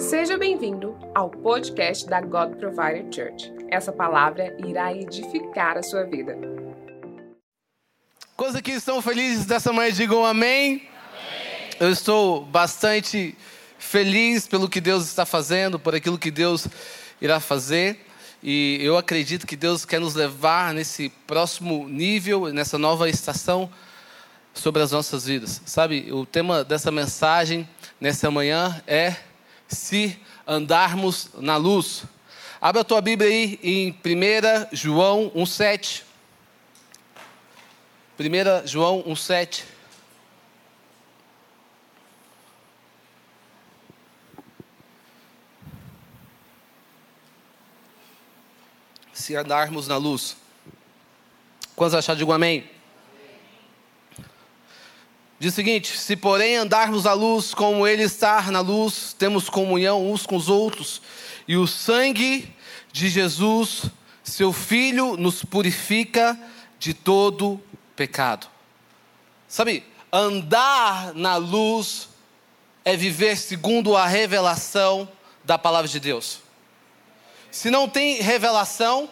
Seja bem-vindo ao podcast da God Provider Church. Essa palavra irá edificar a sua vida. Quantos aqui estão felizes dessa manhã? Digam amém. amém. Eu estou bastante feliz pelo que Deus está fazendo, por aquilo que Deus irá fazer. E eu acredito que Deus quer nos levar nesse próximo nível, nessa nova estação sobre as nossas vidas. Sabe, o tema dessa mensagem nessa manhã é se andarmos na luz. Abra a tua Bíblia aí em 1 João 1,7. 1 João 1,7. Se andarmos na luz. Quantos acharam? Digo amém. Diz o seguinte: se porém andarmos à luz como Ele está na luz, temos comunhão uns com os outros, e o sangue de Jesus, seu Filho, nos purifica de todo pecado. Sabe, andar na luz é viver segundo a revelação da palavra de Deus. Se não tem revelação,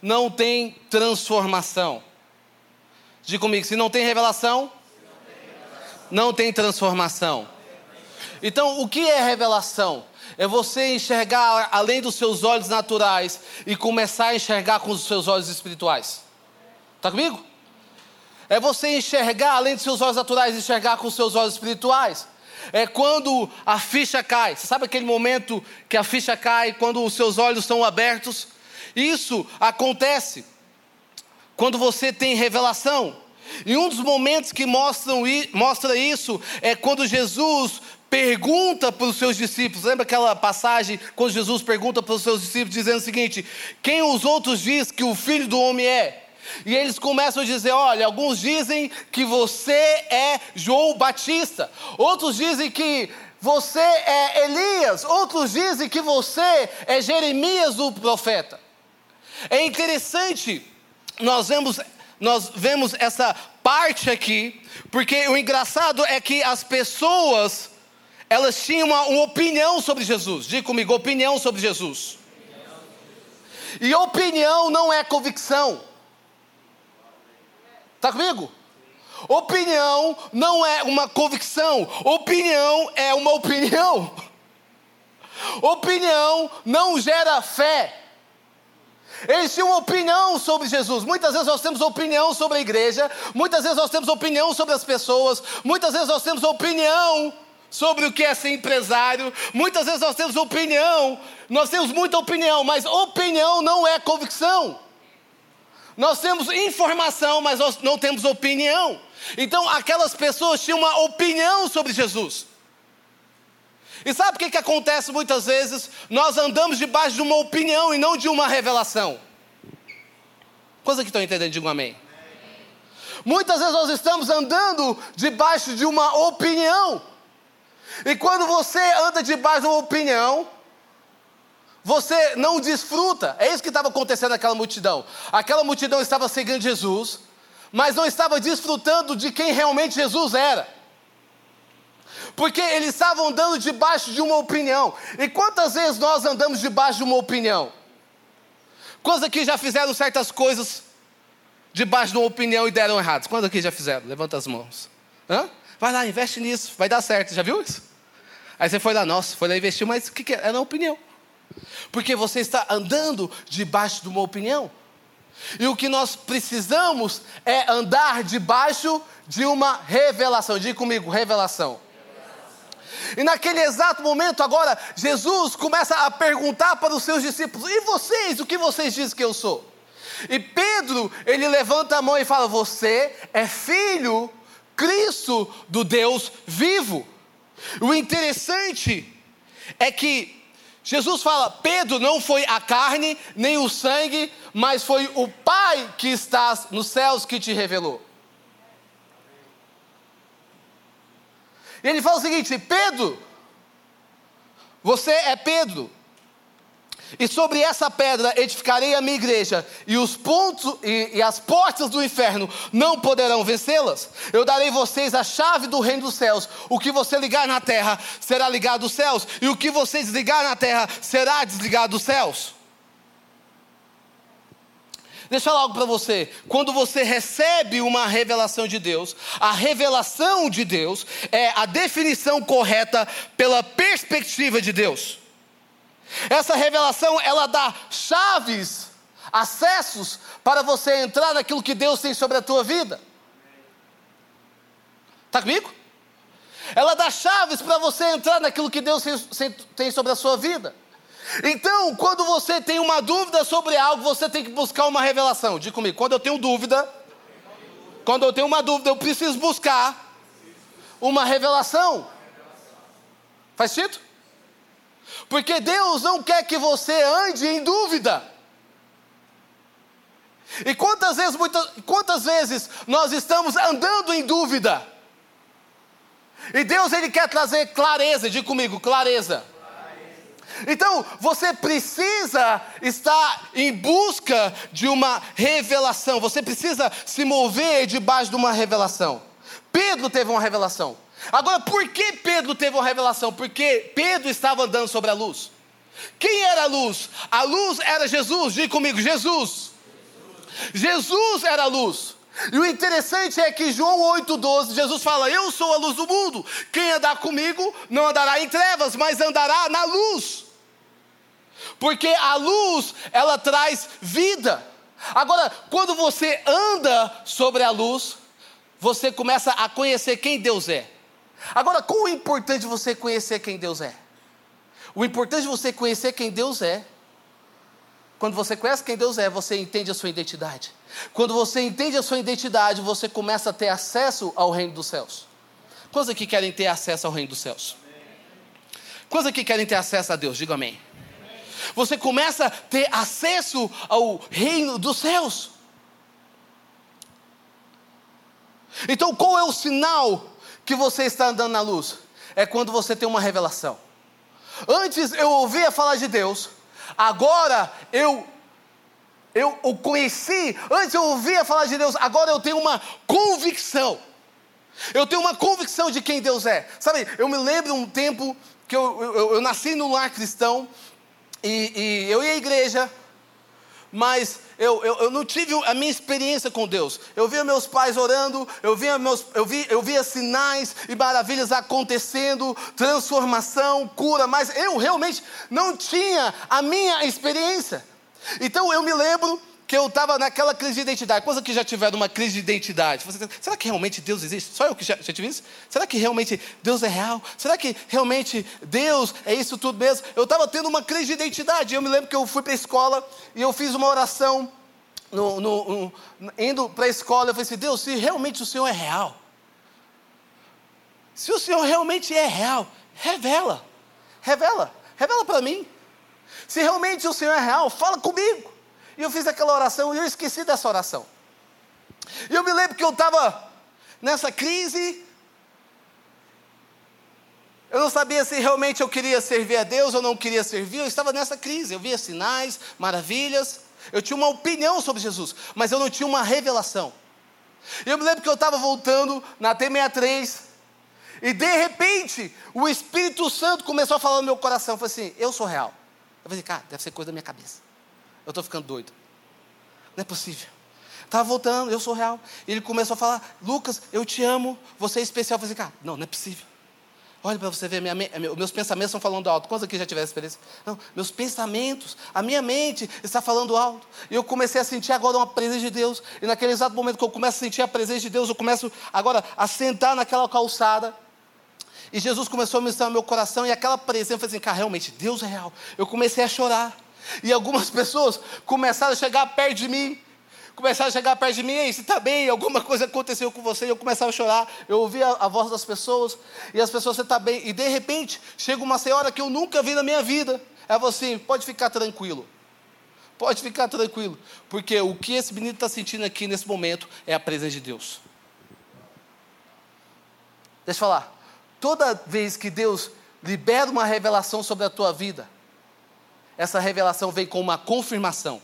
não tem transformação. Diga comigo, se não tem revelação, não tem transformação. Então, o que é revelação? É você enxergar além dos seus olhos naturais e começar a enxergar com os seus olhos espirituais. Está comigo? É você enxergar além dos seus olhos naturais enxergar com os seus olhos espirituais. É quando a ficha cai. Você sabe aquele momento que a ficha cai quando os seus olhos estão abertos? Isso acontece quando você tem revelação. E um dos momentos que mostram, mostra isso é quando Jesus pergunta para os seus discípulos. Lembra aquela passagem quando Jesus pergunta para os seus discípulos, dizendo o seguinte: Quem os outros diz que o filho do homem é? E eles começam a dizer: Olha, alguns dizem que você é João Batista, outros dizem que você é Elias, outros dizem que você é Jeremias, o profeta. É interessante, nós vemos nós vemos essa parte aqui, porque o engraçado é que as pessoas, elas tinham uma, uma opinião sobre Jesus. Diga comigo, opinião sobre Jesus. E opinião não é convicção. Está comigo? Opinião não é uma convicção, opinião é uma opinião. Opinião não gera fé. Eles tinham opinião sobre Jesus. Muitas vezes nós temos opinião sobre a igreja, muitas vezes nós temos opinião sobre as pessoas, muitas vezes nós temos opinião sobre o que é ser empresário, muitas vezes nós temos opinião, nós temos muita opinião, mas opinião não é convicção. Nós temos informação, mas nós não temos opinião. Então, aquelas pessoas tinham uma opinião sobre Jesus. E sabe o que, que acontece muitas vezes? Nós andamos debaixo de uma opinião e não de uma revelação. Coisa que estão entendendo, digo amém. Muitas vezes nós estamos andando debaixo de uma opinião. E quando você anda debaixo de uma opinião, você não desfruta. É isso que estava acontecendo naquela multidão. Aquela multidão estava seguindo Jesus, mas não estava desfrutando de quem realmente Jesus era porque eles estavam andando debaixo de uma opinião. E quantas vezes nós andamos debaixo de uma opinião? Quantos aqui já fizeram certas coisas debaixo de uma opinião e deram erradas? Quantos aqui já fizeram? Levanta as mãos. Hã? Vai lá, investe nisso, vai dar certo. Já viu isso? Aí você foi lá, nossa, foi lá investir, mas o que, que é? É na opinião. Porque você está andando debaixo de uma opinião. E o que nós precisamos é andar debaixo de uma revelação. Diga comigo, revelação. E naquele exato momento, agora, Jesus começa a perguntar para os seus discípulos: E vocês, o que vocês dizem que eu sou? E Pedro, ele levanta a mão e fala: Você é filho, Cristo do Deus vivo. O interessante é que Jesus fala: Pedro não foi a carne nem o sangue, mas foi o Pai que está nos céus que te revelou. E ele fala o seguinte: Pedro, você é Pedro, E sobre essa pedra edificarei a minha igreja, e os pontos e, e, as portas do inferno não poderão vencê-las. Eu darei vocês a chave do reino dos céus. O que você ligar na terra será ligado dos céus, e o que você desligar na terra será desligado dos céus. Deixa eu falar algo para você. Quando você recebe uma revelação de Deus, a revelação de Deus é a definição correta pela perspectiva de Deus. Essa revelação, ela dá chaves, acessos para você entrar naquilo que Deus tem sobre a tua vida. Está comigo? Ela dá chaves para você entrar naquilo que Deus tem sobre a sua vida. Então, quando você tem uma dúvida sobre algo, você tem que buscar uma revelação. Diga comigo, quando eu tenho dúvida, quando eu tenho uma dúvida, eu preciso buscar uma revelação. Faz sentido? Porque Deus não quer que você ande em dúvida. E quantas vezes, muitas, quantas vezes nós estamos andando em dúvida? E Deus ele quer trazer clareza, diga comigo, clareza. Então, você precisa estar em busca de uma revelação, você precisa se mover debaixo de uma revelação. Pedro teve uma revelação. Agora, por que Pedro teve uma revelação? Porque Pedro estava andando sobre a luz. Quem era a luz? A luz era Jesus, diga comigo, Jesus. Jesus era a luz. E o interessante é que João 8,12, Jesus fala: Eu sou a luz do mundo. Quem andar comigo não andará em trevas, mas andará na luz porque a luz, ela traz vida. Agora, quando você anda sobre a luz, você começa a conhecer quem Deus é. Agora, qual é importante você conhecer quem Deus é? O importante de você conhecer quem Deus é, quando você conhece quem Deus é, você entende a sua identidade. Quando você entende a sua identidade, você começa a ter acesso ao reino dos céus. Quantos aqui querem ter acesso ao reino dos céus? Quantos aqui querem ter acesso a Deus? Diga amém. Você começa a ter acesso ao reino dos céus. Então, qual é o sinal que você está andando na luz? É quando você tem uma revelação. Antes eu ouvia falar de Deus, agora eu eu o conheci, antes eu ouvia falar de Deus, agora eu tenho uma convicção. Eu tenho uma convicção de quem Deus é. Sabe, eu me lembro um tempo que eu, eu, eu nasci num lar cristão, e, e eu ia à igreja, mas eu, eu, eu, não tive a minha experiência com Deus. Eu via meus pais orando, eu via, meus, eu, vi, eu via sinais e maravilhas acontecendo, transformação, cura, mas eu realmente não tinha a minha experiência. Então eu me lembro que eu estava naquela crise de identidade. Coisa que já tiveram uma crise de identidade. Você, será que realmente Deus existe? Só eu que já, já tive isso? Será que realmente Deus é real? Será que realmente Deus é isso tudo mesmo? Eu estava tendo uma crise de identidade. Eu me lembro que eu fui para a escola e eu fiz uma oração. No, no, no, indo para a escola, eu falei assim: Deus, se realmente o Senhor é real, se o Senhor realmente é real, revela, revela, revela para mim. Se realmente o Senhor é real, fala comigo. E eu fiz aquela oração e eu esqueci dessa oração. E eu me lembro que eu estava nessa crise. Eu não sabia se realmente eu queria servir a Deus ou não queria servir. Eu estava nessa crise. Eu via sinais, maravilhas. Eu tinha uma opinião sobre Jesus, mas eu não tinha uma revelação. E eu me lembro que eu estava voltando na T63 e de repente o Espírito Santo começou a falar no meu coração. Falei assim: Eu sou real. Eu falei, cara, deve ser coisa da minha cabeça. Eu estou ficando doido. Não é possível. Estava voltando, eu sou real. Ele começou a falar, Lucas, eu te amo, você é especial. Eu falei, cara, não, não é possível. Olha para você ver, minha, meus pensamentos estão falando alto. Quantos aqui já tiveram experiência? Não, meus pensamentos, a minha mente está falando alto. E eu comecei a sentir agora uma presença de Deus. E naquele exato momento que eu começo a sentir a presença de Deus, eu começo agora a sentar naquela calçada. E Jesus começou a ministrar no meu coração. E aquela presença, eu falei assim, cara, realmente, Deus é real. Eu comecei a chorar. E algumas pessoas começaram a chegar perto de mim. Começaram a chegar perto de mim, ei, você está bem? Alguma coisa aconteceu com você? E eu começava a chorar. Eu ouvia a, a voz das pessoas. E as pessoas, você está bem? E de repente, chega uma senhora que eu nunca vi na minha vida. Ela falou assim: pode ficar tranquilo. Pode ficar tranquilo. Porque o que esse menino está sentindo aqui nesse momento é a presença de Deus. Deixa eu falar. Toda vez que Deus libera uma revelação sobre a tua vida, essa revelação vem com uma confirmação.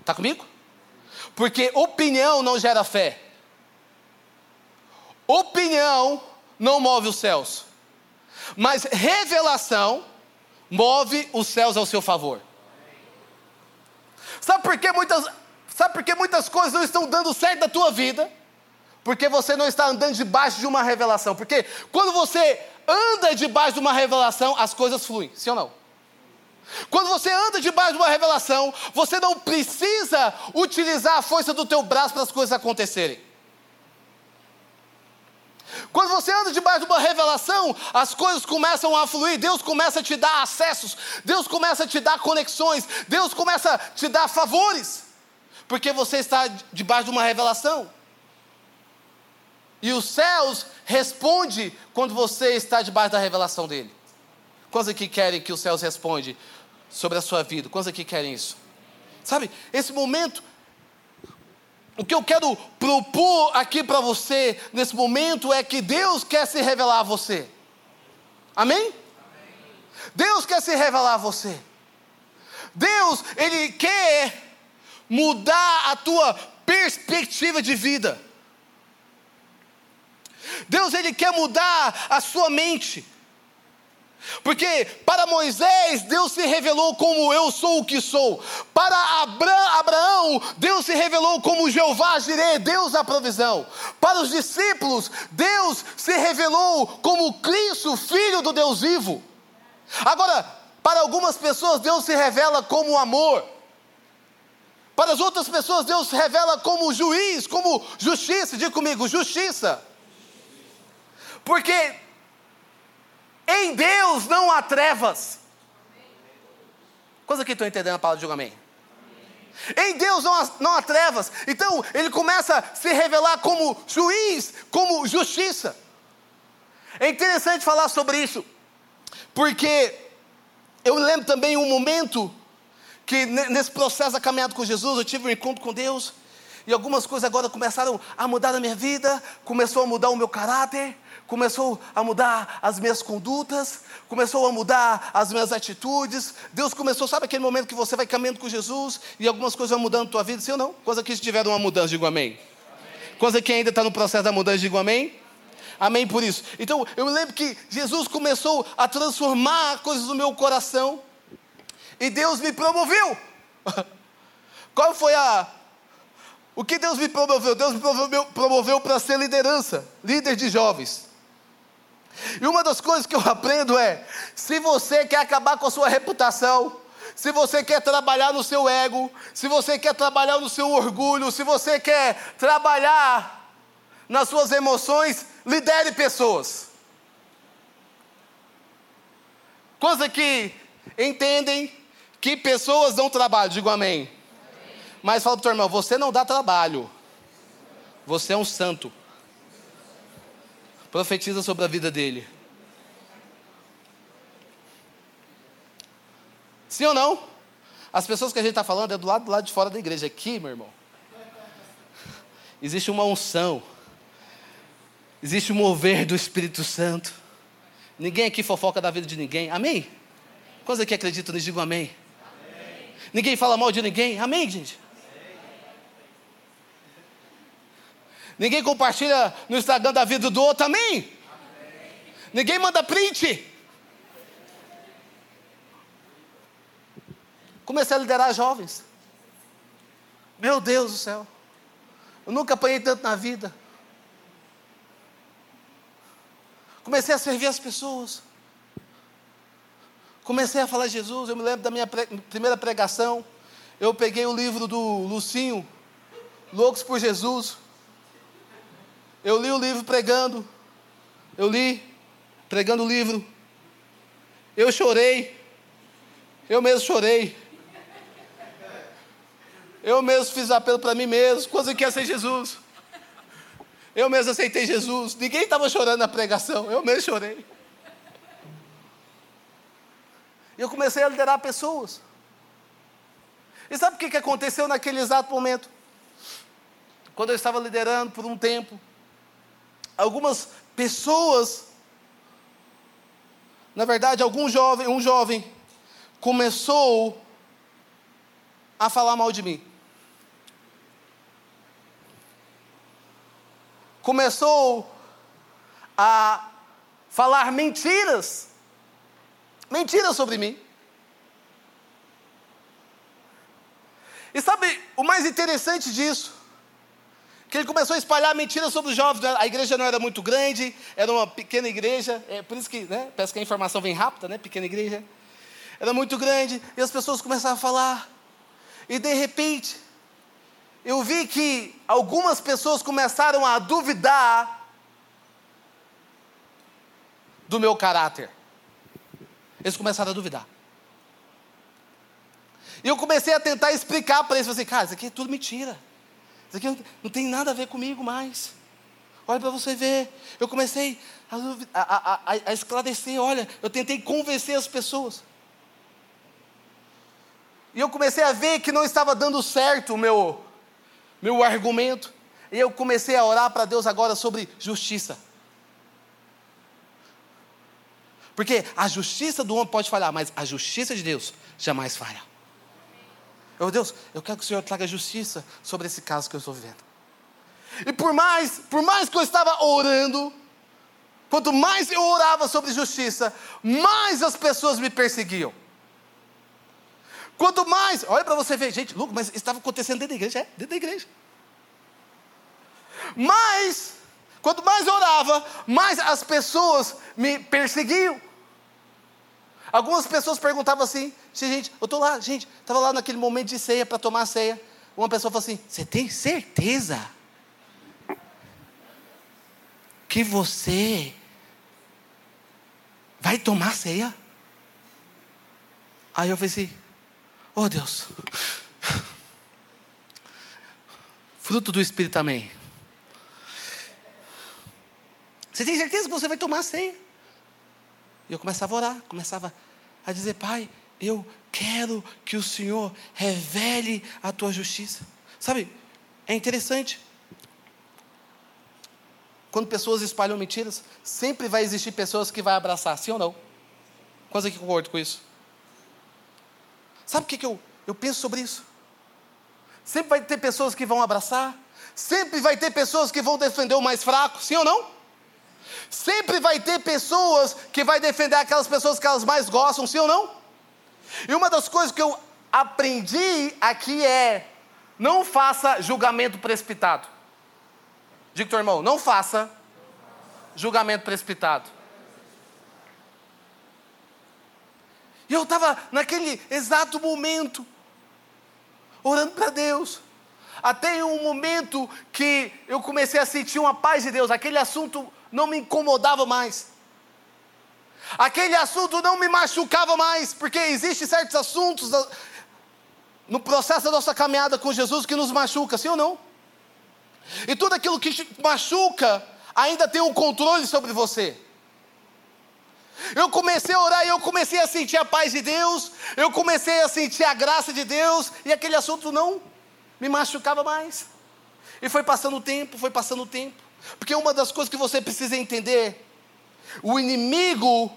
Está comigo? Porque opinião não gera fé. Opinião não move os céus. Mas revelação move os céus ao seu favor. Sabe por que muitas, sabe por que muitas coisas não estão dando certo na tua vida? Porque você não está andando debaixo de uma revelação. Porque quando você anda debaixo de uma revelação, as coisas fluem, sim ou não? Quando você anda debaixo de uma revelação, você não precisa utilizar a força do teu braço para as coisas acontecerem. Quando você anda debaixo de uma revelação, as coisas começam a fluir, Deus começa a te dar acessos, Deus começa a te dar conexões, Deus começa a te dar favores, porque você está debaixo de uma revelação. E os céus responde quando você está debaixo da revelação dele. Quantos aqui querem que os céus responde sobre a sua vida? Quantos aqui querem isso? Sabe, esse momento o que eu quero propor aqui para você nesse momento é que Deus quer se revelar a você. Amém? Amém? Deus quer se revelar a você. Deus, Ele quer mudar a tua perspectiva de vida. Deus, Ele quer mudar a sua mente. Porque para Moisés, Deus se revelou como eu sou o que sou. Para Abraão, Deus se revelou como Jeová Jireh, Deus da provisão. Para os discípulos, Deus se revelou como Cristo, Filho do Deus vivo. Agora, para algumas pessoas, Deus se revela como amor. Para as outras pessoas, Deus se revela como juiz, como justiça. Diga comigo, justiça. Porque em Deus não há trevas. Quantos aqui estão entendendo a palavra de um amém? Em Deus não há, não há trevas. Então ele começa a se revelar como juiz, como justiça. É interessante falar sobre isso, porque eu lembro também um momento que nesse processo da caminhada com Jesus, eu tive um encontro com Deus, e algumas coisas agora começaram a mudar na minha vida, começou a mudar o meu caráter, começou a mudar as minhas condutas, começou a mudar as minhas atitudes. Deus começou, sabe aquele momento que você vai caminhando com Jesus e algumas coisas vão mudando na tua vida, sim ou não? Coisa que tiveram uma mudança, digo amém. Coisa que ainda está no processo da mudança, digo amém. Amém por isso. Então, eu me lembro que Jesus começou a transformar coisas no meu coração e Deus me promoveu. Qual foi a. O que Deus me promoveu? Deus me promoveu para ser liderança, líder de jovens. E uma das coisas que eu aprendo é: se você quer acabar com a sua reputação, se você quer trabalhar no seu ego, se você quer trabalhar no seu orgulho, se você quer trabalhar nas suas emoções, lidere pessoas. Quantos aqui entendem que pessoas dão trabalho? Digo amém. amém. Mas fala para o irmão: você não dá trabalho, você é um santo. Profetiza sobre a vida dele. Sim ou não? As pessoas que a gente está falando é do lado, do lado de fora da igreja. Aqui, meu irmão, existe uma unção, existe um mover do Espírito Santo. Ninguém aqui fofoca da vida de ninguém. Amém? Quantos aqui acreditam nisso? Digam amém. amém. Ninguém fala mal de ninguém. Amém, gente? Ninguém compartilha no Instagram da vida do outro, amém? Ninguém manda print. Comecei a liderar jovens. Meu Deus do céu. Eu nunca apanhei tanto na vida. Comecei a servir as pessoas. Comecei a falar de Jesus. Eu me lembro da minha pre primeira pregação. Eu peguei o livro do Lucinho, Loucos por Jesus. Eu li o livro pregando. Eu li, pregando o livro. Eu chorei. Eu mesmo chorei. Eu mesmo fiz apelo para mim mesmo. Quando quer ser Jesus? Eu mesmo aceitei Jesus. Ninguém estava chorando na pregação. Eu mesmo chorei. E eu comecei a liderar pessoas. E sabe o que aconteceu naquele exato momento? Quando eu estava liderando por um tempo, algumas pessoas, na verdade, algum jovem, um jovem, começou a falar mal de mim. Começou a falar mentiras, mentiras sobre mim. E sabe o mais interessante disso? Que ele começou a espalhar mentiras sobre os jovens. A igreja não era muito grande, era uma pequena igreja, é por isso que, né, parece que a informação vem rápida, né, pequena igreja. Era muito grande, e as pessoas começaram a falar. E de repente, eu vi que algumas pessoas começaram a duvidar do meu caráter. Eles começaram a duvidar. E eu comecei a tentar explicar para eles, assim, cara, isso aqui é tudo mentira. Isso aqui não tem nada a ver comigo mais. Olha para você ver. Eu comecei a, a, a, a, esclarecer, olha, eu tentei convencer as pessoas. E eu comecei a ver que não estava dando certo o meu, meu argumento. E eu comecei a orar para Deus agora sobre justiça. Porque a justiça do homem pode falhar, mas a justiça de Deus jamais falha. Eu, Deus, eu quero que o Senhor traga justiça sobre esse caso que eu estou vivendo. E por mais, por mais que eu estava orando, quanto mais eu orava sobre justiça, mais as pessoas me perseguiam. Quanto mais, olha para você ver, gente, Lucas, mas estava acontecendo dentro da igreja, é, dentro da igreja. Mas, quanto mais eu orava, mais as pessoas me perseguiam. Algumas pessoas perguntavam assim, gente, eu estou lá, gente, estava lá naquele momento de ceia para tomar a ceia. Uma pessoa falou assim: Você tem certeza que você vai tomar ceia? Aí eu assim: Oh Deus, fruto do Espírito também. Você tem certeza que você vai tomar ceia? E eu começava a orar, começava a dizer: Pai, eu quero que o Senhor revele a tua justiça. Sabe, é interessante. Quando pessoas espalham mentiras, sempre vai existir pessoas que vão abraçar, sim ou não? Quase que concordo com isso. Sabe o que, que eu, eu penso sobre isso? Sempre vai ter pessoas que vão abraçar, sempre vai ter pessoas que vão defender o mais fraco, sim ou não? Sempre vai ter pessoas que vai defender aquelas pessoas que elas mais gostam, sim ou não? E uma das coisas que eu aprendi aqui é: não faça julgamento precipitado. Diga teu irmão, não faça julgamento precipitado. E eu estava naquele exato momento, orando para Deus. Até um momento que eu comecei a sentir uma paz de Deus, aquele assunto não me incomodava mais. Aquele assunto não me machucava mais, porque existem certos assuntos no processo da nossa caminhada com Jesus que nos machuca, sim ou não? E tudo aquilo que machuca ainda tem um controle sobre você. Eu comecei a orar e eu comecei a sentir a paz de Deus, eu comecei a sentir a graça de Deus, e aquele assunto não me machucava mais. E foi passando o tempo, foi passando o tempo. Porque uma das coisas que você precisa entender o inimigo,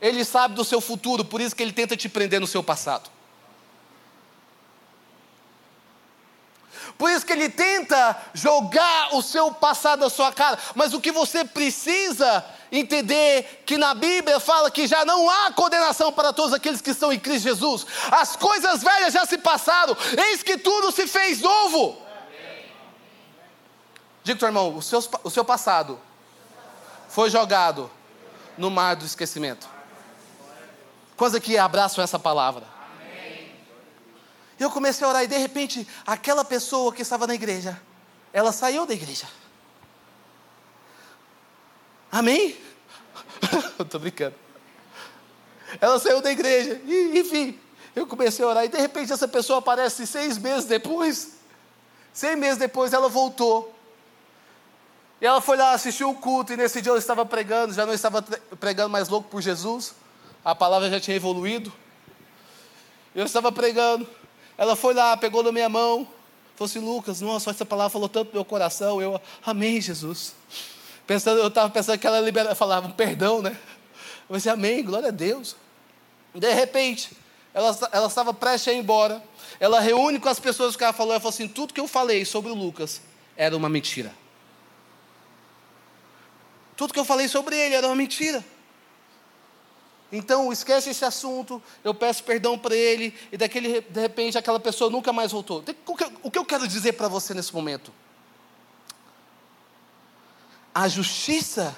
ele sabe do seu futuro, por isso que ele tenta te prender no seu passado. Por isso que ele tenta jogar o seu passado na sua cara. Mas o que você precisa entender que na Bíblia fala que já não há condenação para todos aqueles que estão em Cristo Jesus. As coisas velhas já se passaram, eis que tudo se fez novo. Diga, irmão, o seu, o seu passado foi jogado no mar do esquecimento. Quantos aqui abraçam essa palavra? Eu comecei a orar e de repente, aquela pessoa que estava na igreja, ela saiu da igreja. Amém? eu estou brincando. Ela saiu da igreja. E, enfim, eu comecei a orar e de repente essa pessoa aparece seis meses depois. Seis meses depois ela voltou. E ela foi lá, assistiu o culto, e nesse dia eu estava pregando, já não estava pregando mais louco por Jesus, a palavra já tinha evoluído. Eu estava pregando, ela foi lá, pegou na minha mão, falou assim: Lucas, nossa, essa palavra falou tanto no meu coração. Eu, amém, Jesus. Pensando, eu estava pensando que ela libera, falava um perdão, né? Eu assim, amém, glória a Deus. De repente, ela, ela estava prestes a ir embora. Ela reúne com as pessoas que ela falou. Ela falou assim: tudo que eu falei sobre o Lucas era uma mentira. Tudo que eu falei sobre ele era uma mentira. Então, esquece esse assunto, eu peço perdão para ele, e daquele, de repente aquela pessoa nunca mais voltou. O que eu quero dizer para você nesse momento? A justiça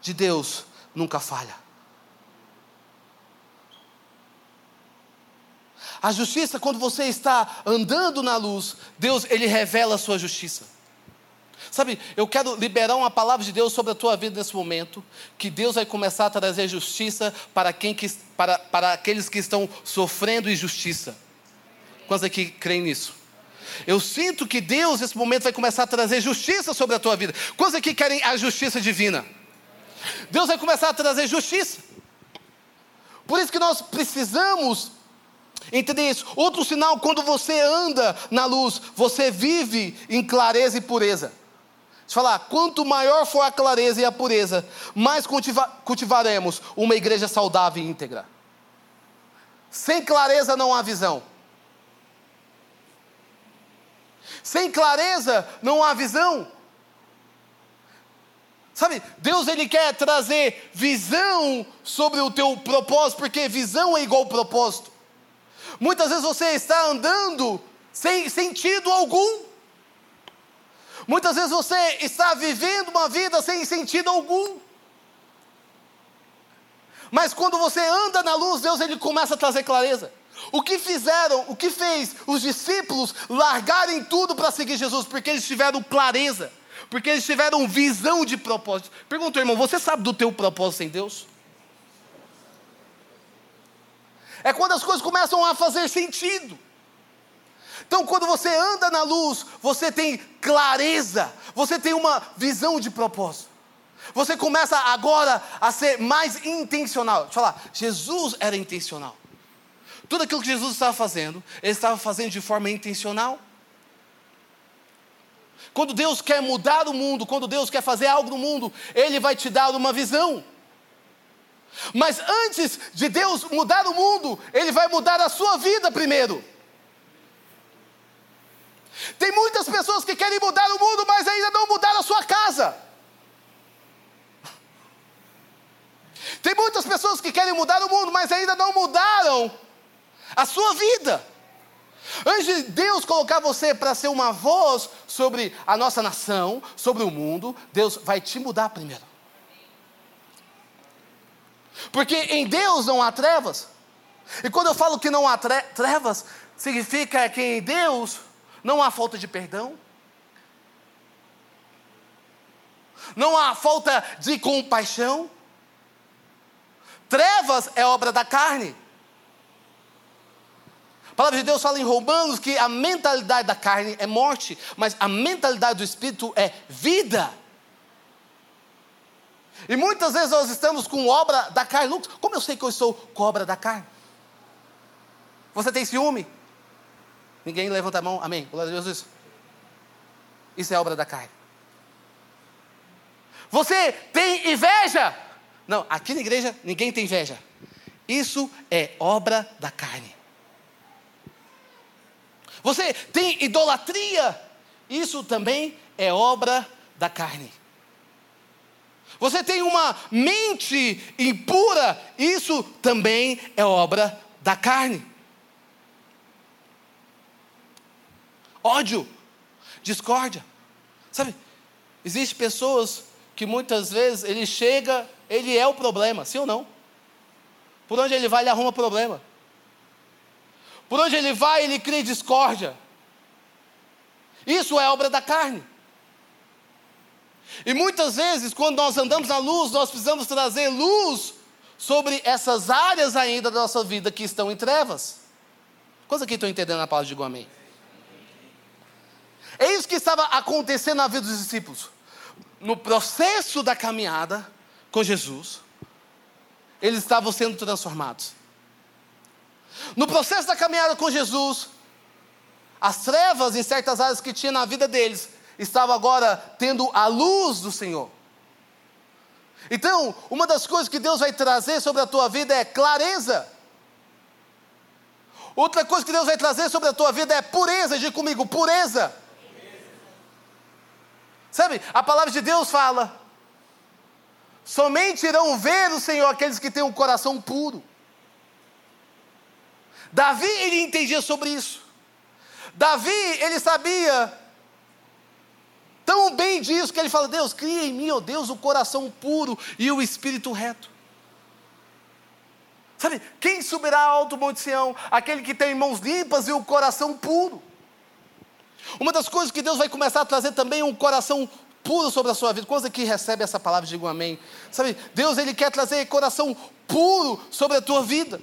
de Deus nunca falha. A justiça, quando você está andando na luz, Deus, Ele revela a sua justiça. Sabe, eu quero liberar uma palavra de Deus sobre a tua vida nesse momento, que Deus vai começar a trazer justiça para, quem que, para, para aqueles que estão sofrendo injustiça. Quantos aqui creem nisso? Eu sinto que Deus, nesse momento, vai começar a trazer justiça sobre a tua vida. Quantos aqui querem a justiça divina? Deus vai começar a trazer justiça. Por isso que nós precisamos entender isso. Outro sinal, quando você anda na luz, você vive em clareza e pureza. Deixa eu falar, quanto maior for a clareza e a pureza, mais cultiva cultivaremos uma igreja saudável e íntegra. Sem clareza não há visão. Sem clareza não há visão. Sabe, Deus ele quer trazer visão sobre o teu propósito, porque visão é igual propósito. Muitas vezes você está andando sem sentido algum. Muitas vezes você está vivendo uma vida sem sentido algum. Mas quando você anda na luz, Deus ele começa a trazer clareza. O que fizeram, o que fez os discípulos largarem tudo para seguir Jesus? Porque eles tiveram clareza, porque eles tiveram visão de propósito. Pergunta, irmão, você sabe do teu propósito em Deus? É quando as coisas começam a fazer sentido. Então, quando você anda na luz, você tem clareza, você tem uma visão de propósito. Você começa agora a ser mais intencional. Deixa eu falar, Jesus era intencional. Tudo aquilo que Jesus estava fazendo, ele estava fazendo de forma intencional. Quando Deus quer mudar o mundo, quando Deus quer fazer algo no mundo, Ele vai te dar uma visão. Mas antes de Deus mudar o mundo, Ele vai mudar a sua vida primeiro. Tem muitas pessoas que querem mudar o mundo, mas ainda não mudaram a sua casa. Tem muitas pessoas que querem mudar o mundo, mas ainda não mudaram a sua vida. Antes de Deus colocar você para ser uma voz sobre a nossa nação, sobre o mundo, Deus vai te mudar primeiro. Porque em Deus não há trevas. E quando eu falo que não há trevas, significa que em Deus não há falta de perdão, não há falta de compaixão. Trevas é obra da carne. A palavra de Deus fala em Romanos que a mentalidade da carne é morte, mas a mentalidade do espírito é vida. E muitas vezes nós estamos com obra da carne. Como eu sei que eu estou com obra da carne? Você tem ciúme? Ninguém levanta a mão, amém. Glória a Jesus. Isso é obra da carne. Você tem inveja? Não, aqui na igreja ninguém tem inveja. Isso é obra da carne. Você tem idolatria? Isso também é obra da carne. Você tem uma mente impura? Isso também é obra da carne. Ódio, discórdia. Sabe, existem pessoas que muitas vezes ele chega, ele é o problema, sim ou não? Por onde ele vai, ele arruma problema. Por onde ele vai, ele cria discórdia. Isso é obra da carne. E muitas vezes, quando nós andamos na luz, nós precisamos trazer luz sobre essas áreas ainda da nossa vida que estão em trevas. Quantos aqui estão entendendo a palavra de amém? É isso que estava acontecendo na vida dos discípulos. No processo da caminhada com Jesus, eles estavam sendo transformados. No processo da caminhada com Jesus, as trevas em certas áreas que tinha na vida deles estavam agora tendo a luz do Senhor. Então, uma das coisas que Deus vai trazer sobre a tua vida é clareza. Outra coisa que Deus vai trazer sobre a tua vida é pureza. Diga comigo, pureza. Sabe, a palavra de Deus fala: somente irão ver o Senhor aqueles que têm um coração puro. Davi, ele entendia sobre isso. Davi, ele sabia tão bem disso que ele fala: Deus, cria em mim, ó oh Deus, o coração puro e o espírito reto. Sabe, quem subirá ao alto monte Sião? Aquele que tem mãos limpas e o coração puro. Uma das coisas que Deus vai começar a trazer também é um coração puro sobre a sua vida. Quantos aqui recebe essa palavra, digam amém. Sabe, Deus ele quer trazer coração puro sobre a tua vida.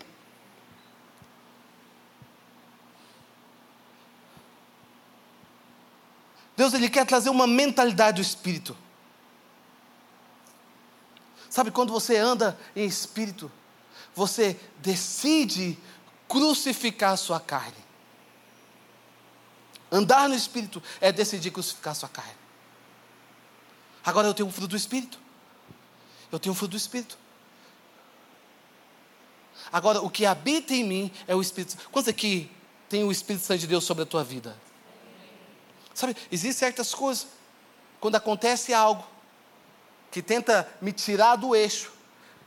Deus ele quer trazer uma mentalidade do espírito. Sabe quando você anda em espírito, você decide crucificar a sua carne. Andar no espírito é decidir crucificar a sua carne. Agora eu tenho um fruto do espírito. Eu tenho um fruto do espírito. Agora, o que habita em mim é o Espírito Quantos aqui tem o Espírito Santo de Deus sobre a tua vida? Sabe, existem certas coisas. Quando acontece algo que tenta me tirar do eixo,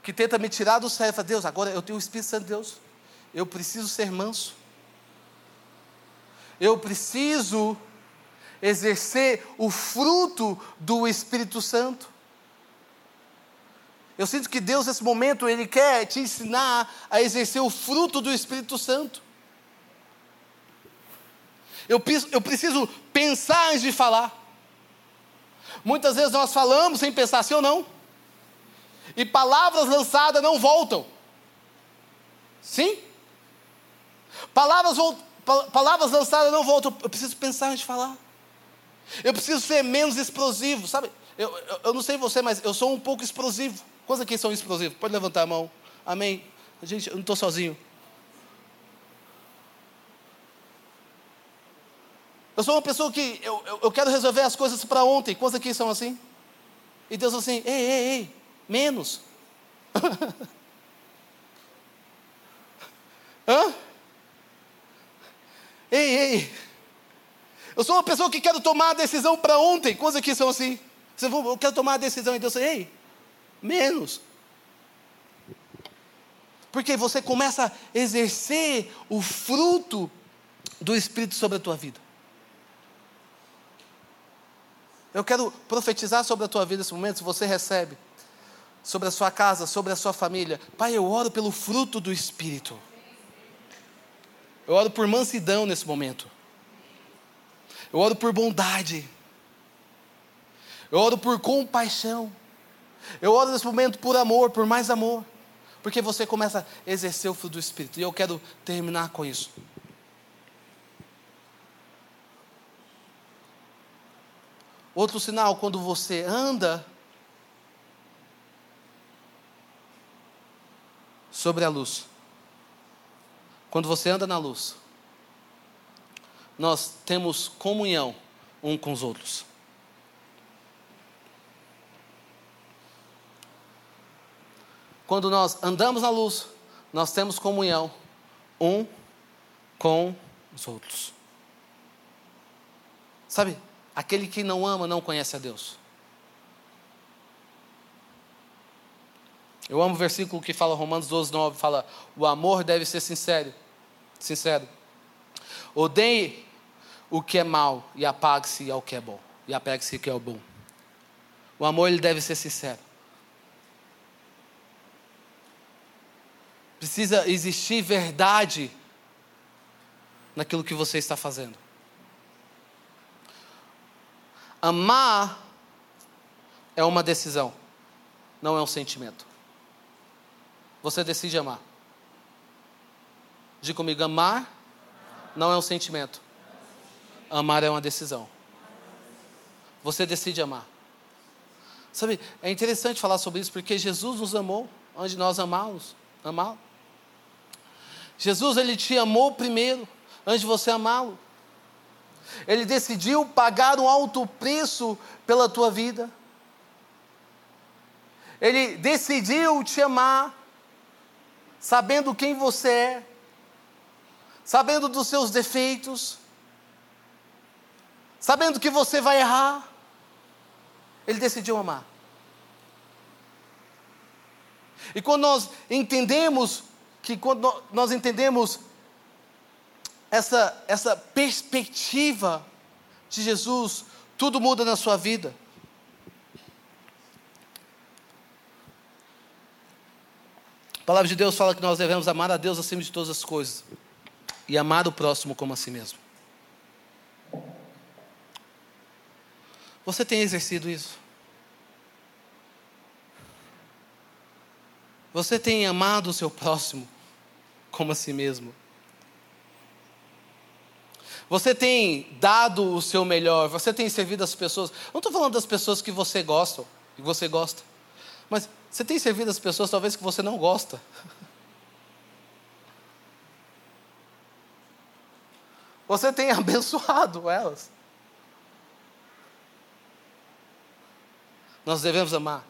que tenta me tirar do sério, fala, Deus, agora eu tenho o Espírito Santo de Deus. Eu preciso ser manso. Eu preciso exercer o fruto do Espírito Santo. Eu sinto que Deus, nesse momento, Ele quer te ensinar a exercer o fruto do Espírito Santo. Eu, eu preciso pensar antes de falar. Muitas vezes nós falamos sem pensar sim ou não. E palavras lançadas não voltam. Sim? Palavras, palavras lançadas não voltam. Eu preciso pensar antes de falar. Eu preciso ser menos explosivo, sabe? Eu, eu, eu, não sei você, mas eu sou um pouco explosivo. Quantos aqui são explosivos? Pode levantar a mão. Amém. Gente, eu não estou sozinho. Eu sou uma pessoa que eu, eu, eu quero resolver as coisas para ontem. Quantos aqui são assim? E Deus assim, ei, ei, ei, menos. Hã? Ei, ei. Eu sou uma pessoa que quero tomar a decisão para ontem. Quantos aqui são assim? Eu quero tomar a decisão e Deus assim, ei, menos. Porque você começa a exercer o fruto do Espírito sobre a tua vida. Eu quero profetizar sobre a tua vida nesse momento, se você recebe, sobre a sua casa, sobre a sua família. Pai, eu oro pelo fruto do Espírito. Eu oro por mansidão nesse momento. Eu oro por bondade. Eu oro por compaixão. Eu oro nesse momento por amor, por mais amor. Porque você começa a exercer o fruto do Espírito. E eu quero terminar com isso. Outro sinal, quando você anda sobre a luz. Quando você anda na luz, nós temos comunhão um com os outros. Quando nós andamos na luz, nós temos comunhão um com os outros. Sabe, Aquele que não ama não conhece a Deus. Eu amo o versículo que fala Romanos 12, 9, fala: o amor deve ser sincero. Sincero. Odeie o que é mal e apague-se ao que é bom. E apegue-se ao que é bom. O amor ele deve ser sincero. Precisa existir verdade naquilo que você está fazendo. Amar é uma decisão, não é um sentimento. Você decide amar. Diga comigo: amar não é um sentimento. Amar é uma decisão. Você decide amar. Sabe, é interessante falar sobre isso porque Jesus nos amou onde nós amamos, amá-lo. Jesus ele te amou primeiro antes de você amá-lo. Ele decidiu pagar um alto preço pela tua vida. Ele decidiu te amar, sabendo quem você é, sabendo dos seus defeitos, sabendo que você vai errar, ele decidiu amar. E quando nós entendemos que quando nós entendemos essa, essa perspectiva de Jesus, tudo muda na sua vida. A palavra de Deus fala que nós devemos amar a Deus acima de todas as coisas e amar o próximo como a si mesmo. Você tem exercido isso? Você tem amado o seu próximo como a si mesmo? Você tem dado o seu melhor, você tem servido as pessoas. Não estou falando das pessoas que você gosta, que você gosta, mas você tem servido as pessoas talvez que você não gosta. Você tem abençoado elas. Nós devemos amar.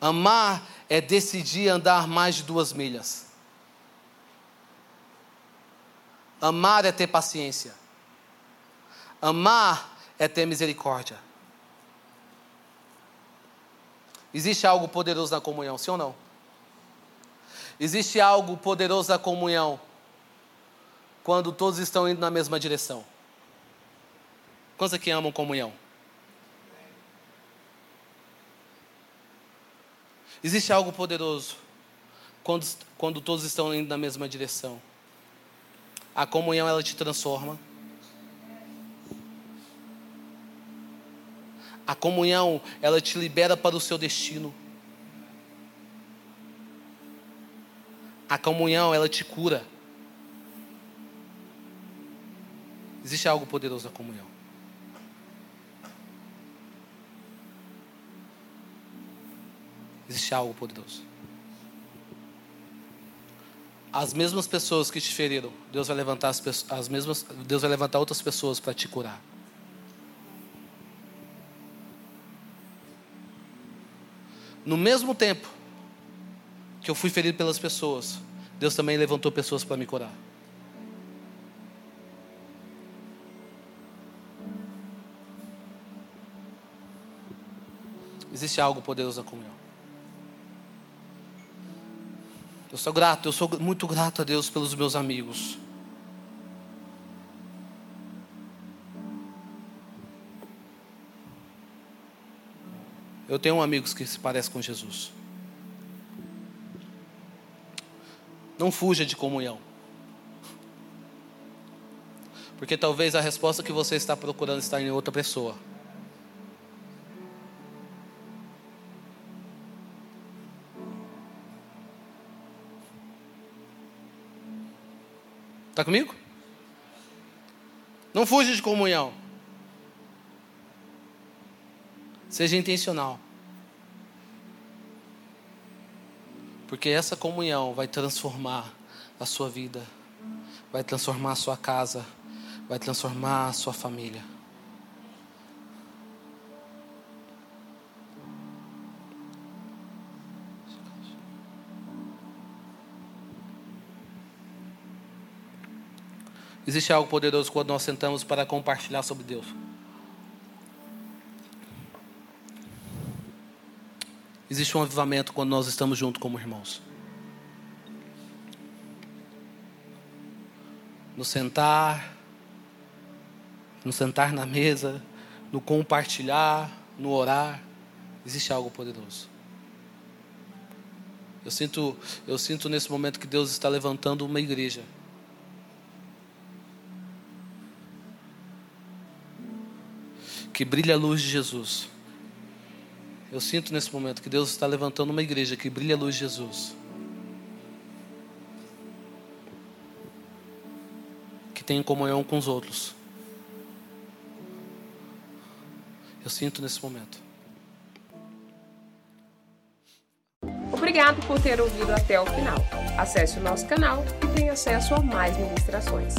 Amar é decidir andar mais de duas milhas. Amar é ter paciência. Amar é ter misericórdia. Existe algo poderoso na comunhão, sim ou não? Existe algo poderoso na comunhão quando todos estão indo na mesma direção. Quantos aqui amam comunhão? Existe algo poderoso quando, quando todos estão indo na mesma direção. A comunhão ela te transforma. A comunhão ela te libera para o seu destino. A comunhão ela te cura. Existe algo poderoso na comunhão. Existe algo poderoso. As mesmas pessoas que te feriram, Deus vai levantar as, as mesmas, Deus vai levantar outras pessoas para te curar. No mesmo tempo que eu fui ferido pelas pessoas, Deus também levantou pessoas para me curar. Existe algo poderoso na comunhão. Eu sou grato, eu sou muito grato a Deus pelos meus amigos. Eu tenho amigos que se parecem com Jesus. Não fuja de comunhão. Porque talvez a resposta que você está procurando está em outra pessoa. Está comigo? Não fuja de comunhão. Seja intencional. Porque essa comunhão vai transformar a sua vida, vai transformar a sua casa, vai transformar a sua família. Existe algo poderoso quando nós sentamos para compartilhar sobre Deus. Existe um avivamento quando nós estamos juntos como irmãos. No sentar, no sentar na mesa, no compartilhar, no orar, existe algo poderoso. Eu sinto, eu sinto nesse momento que Deus está levantando uma igreja que brilha a luz de Jesus. Eu sinto nesse momento que Deus está levantando uma igreja que brilha a luz de Jesus. Que tem comunhão com os outros. Eu sinto nesse momento. Obrigado por ter ouvido até o final. Acesse o nosso canal e tenha acesso a mais ministrações.